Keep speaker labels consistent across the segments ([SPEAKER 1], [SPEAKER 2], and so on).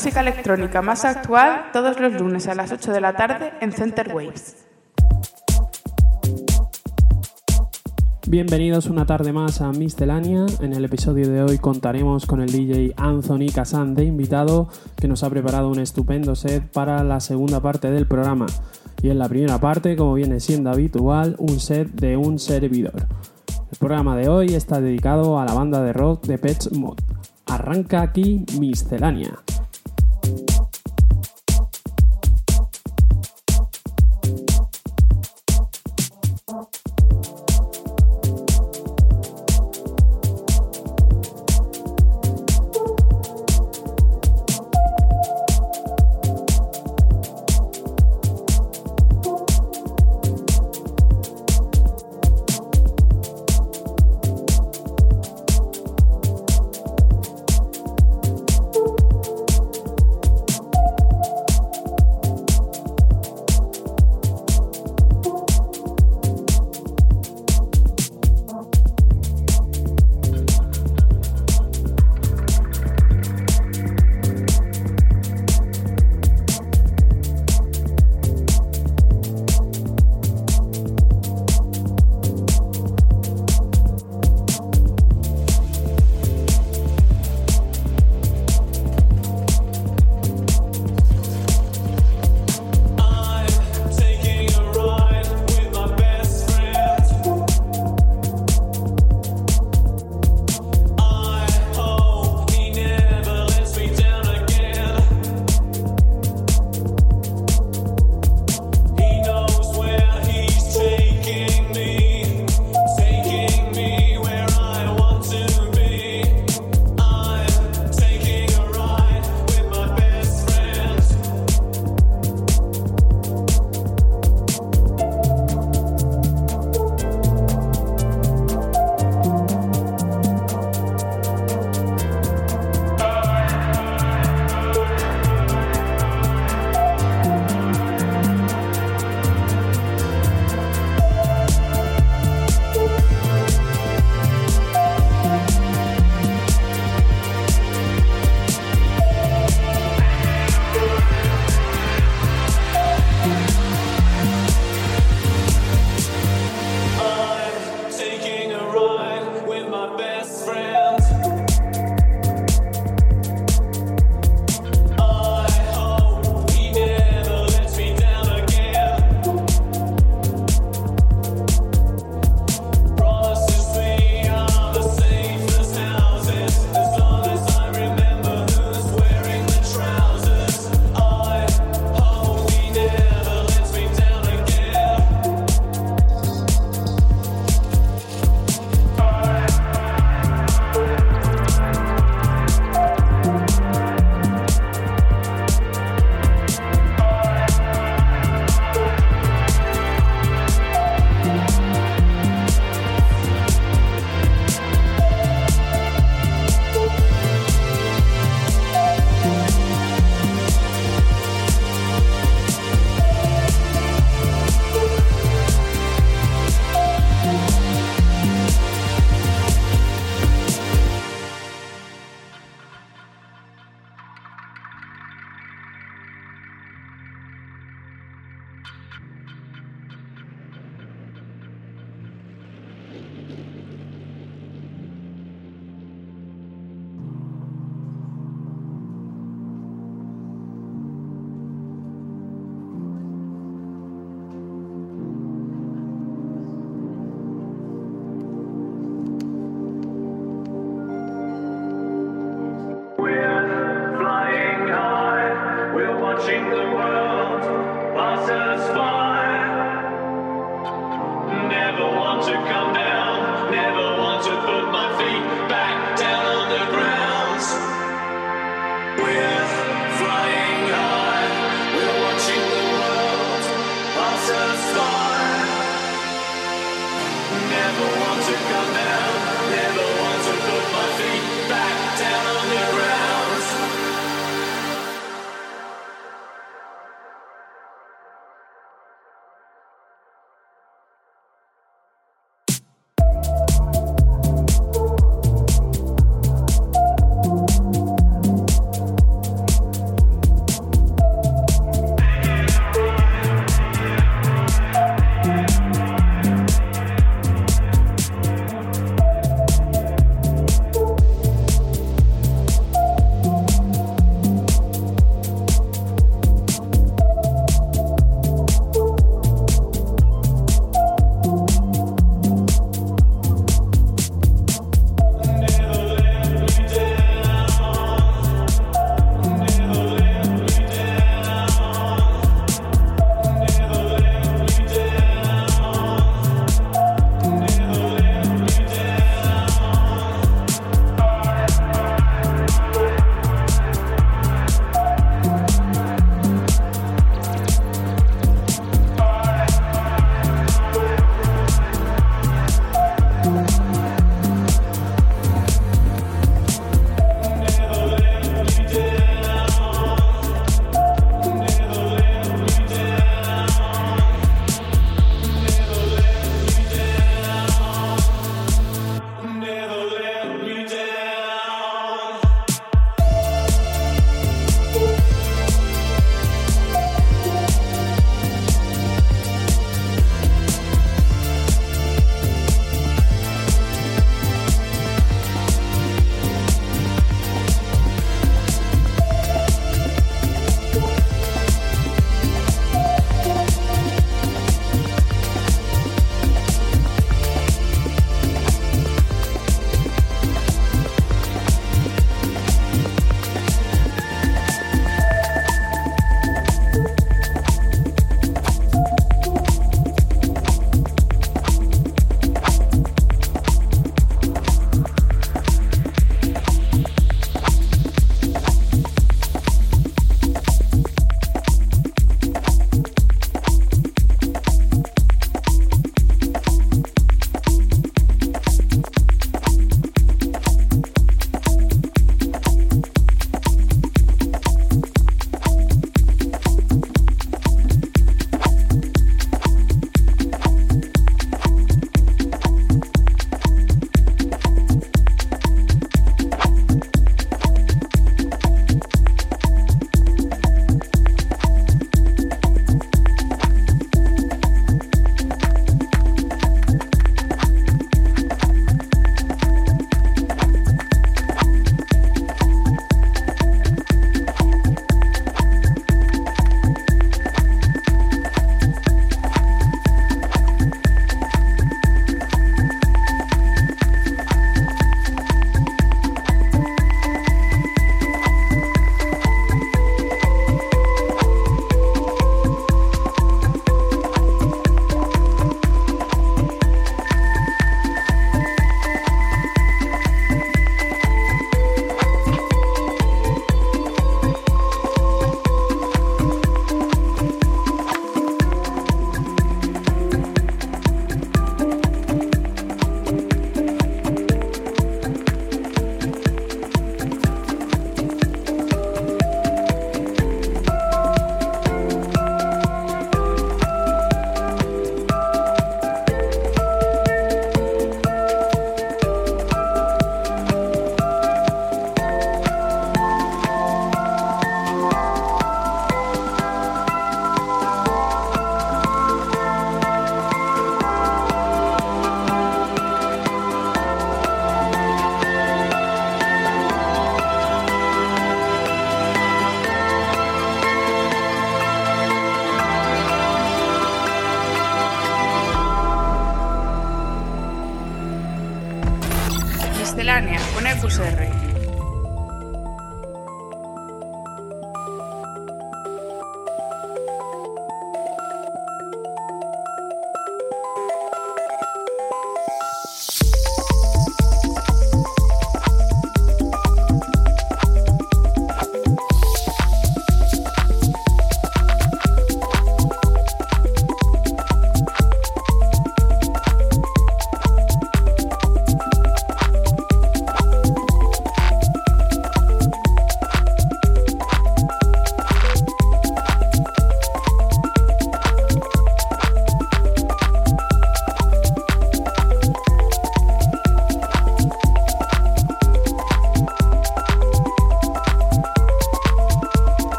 [SPEAKER 1] Música electrónica más actual todos los lunes a las 8 de la tarde en Center Waves.
[SPEAKER 2] Bienvenidos una tarde más a Miscelánea. En el episodio de hoy contaremos con el DJ Anthony Kazan de invitado, que nos ha preparado un estupendo set para la segunda parte del programa. Y en la primera parte, como viene siendo habitual, un set de un servidor. El programa de hoy está dedicado a la banda de rock de Pets Mod. Arranca aquí Miscelánea.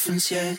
[SPEAKER 3] 分界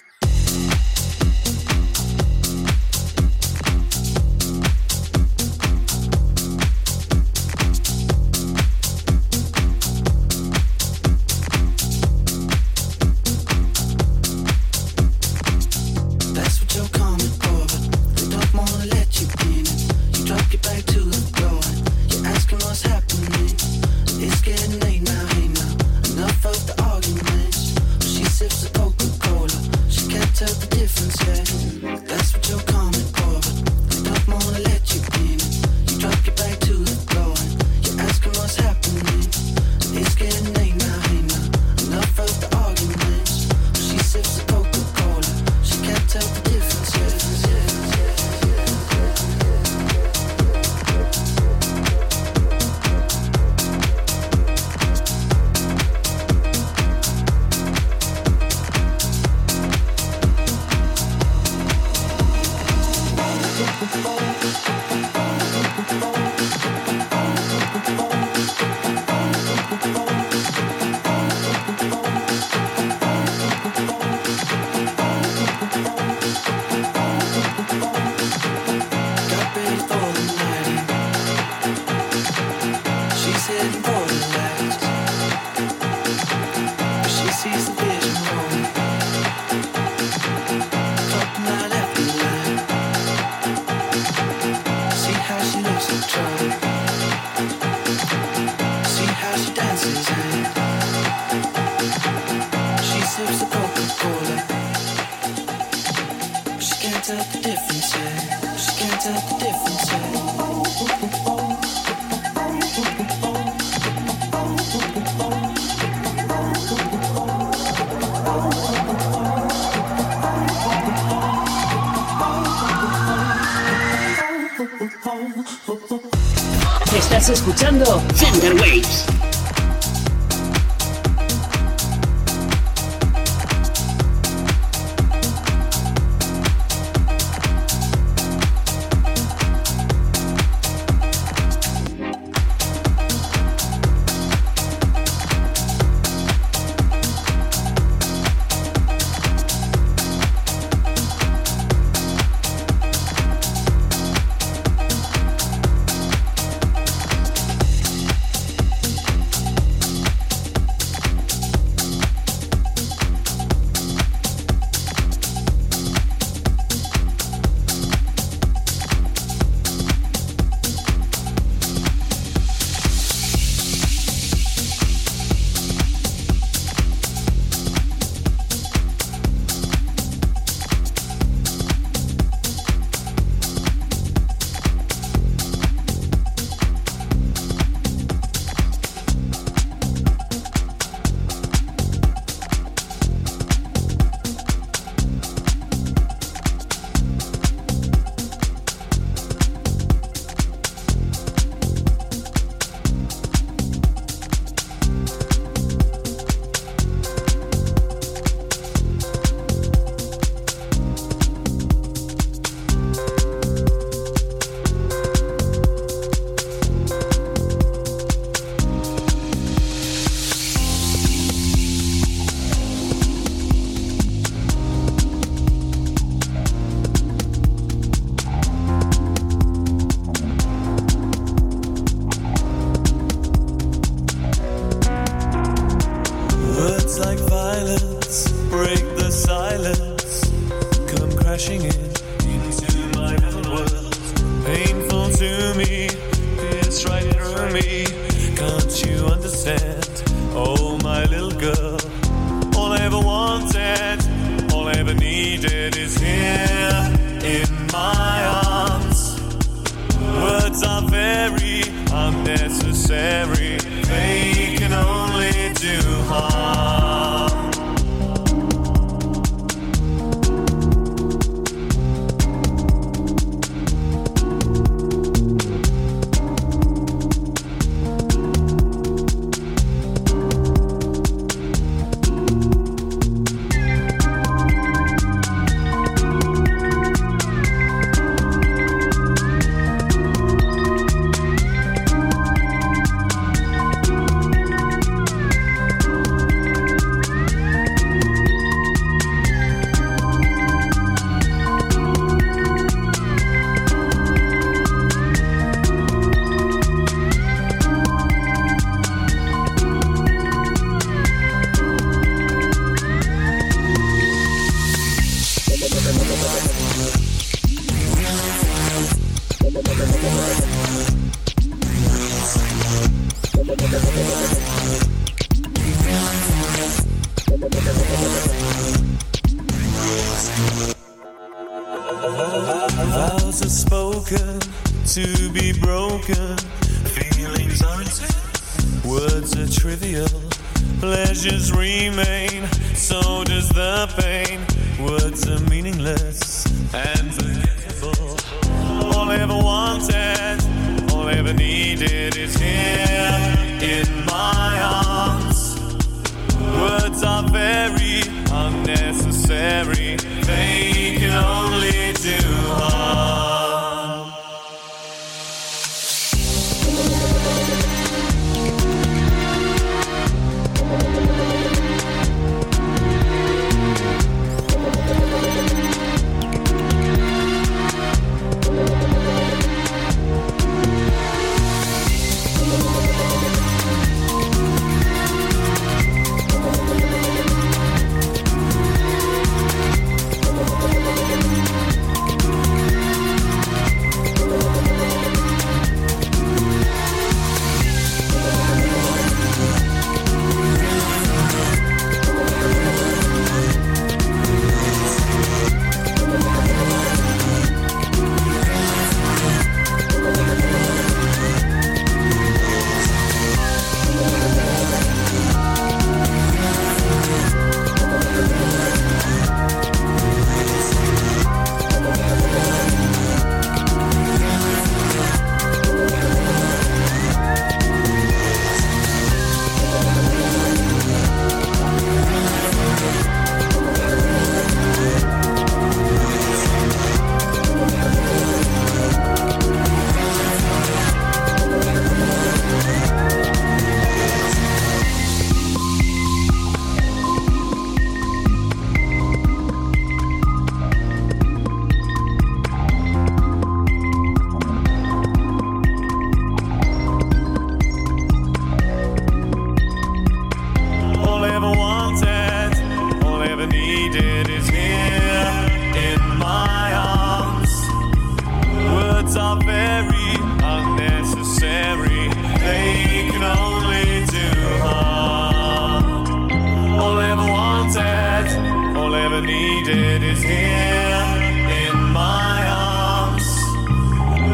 [SPEAKER 3] It is here in my arms.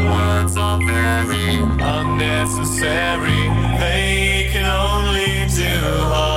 [SPEAKER 3] Words are very unnecessary. They can only do harm.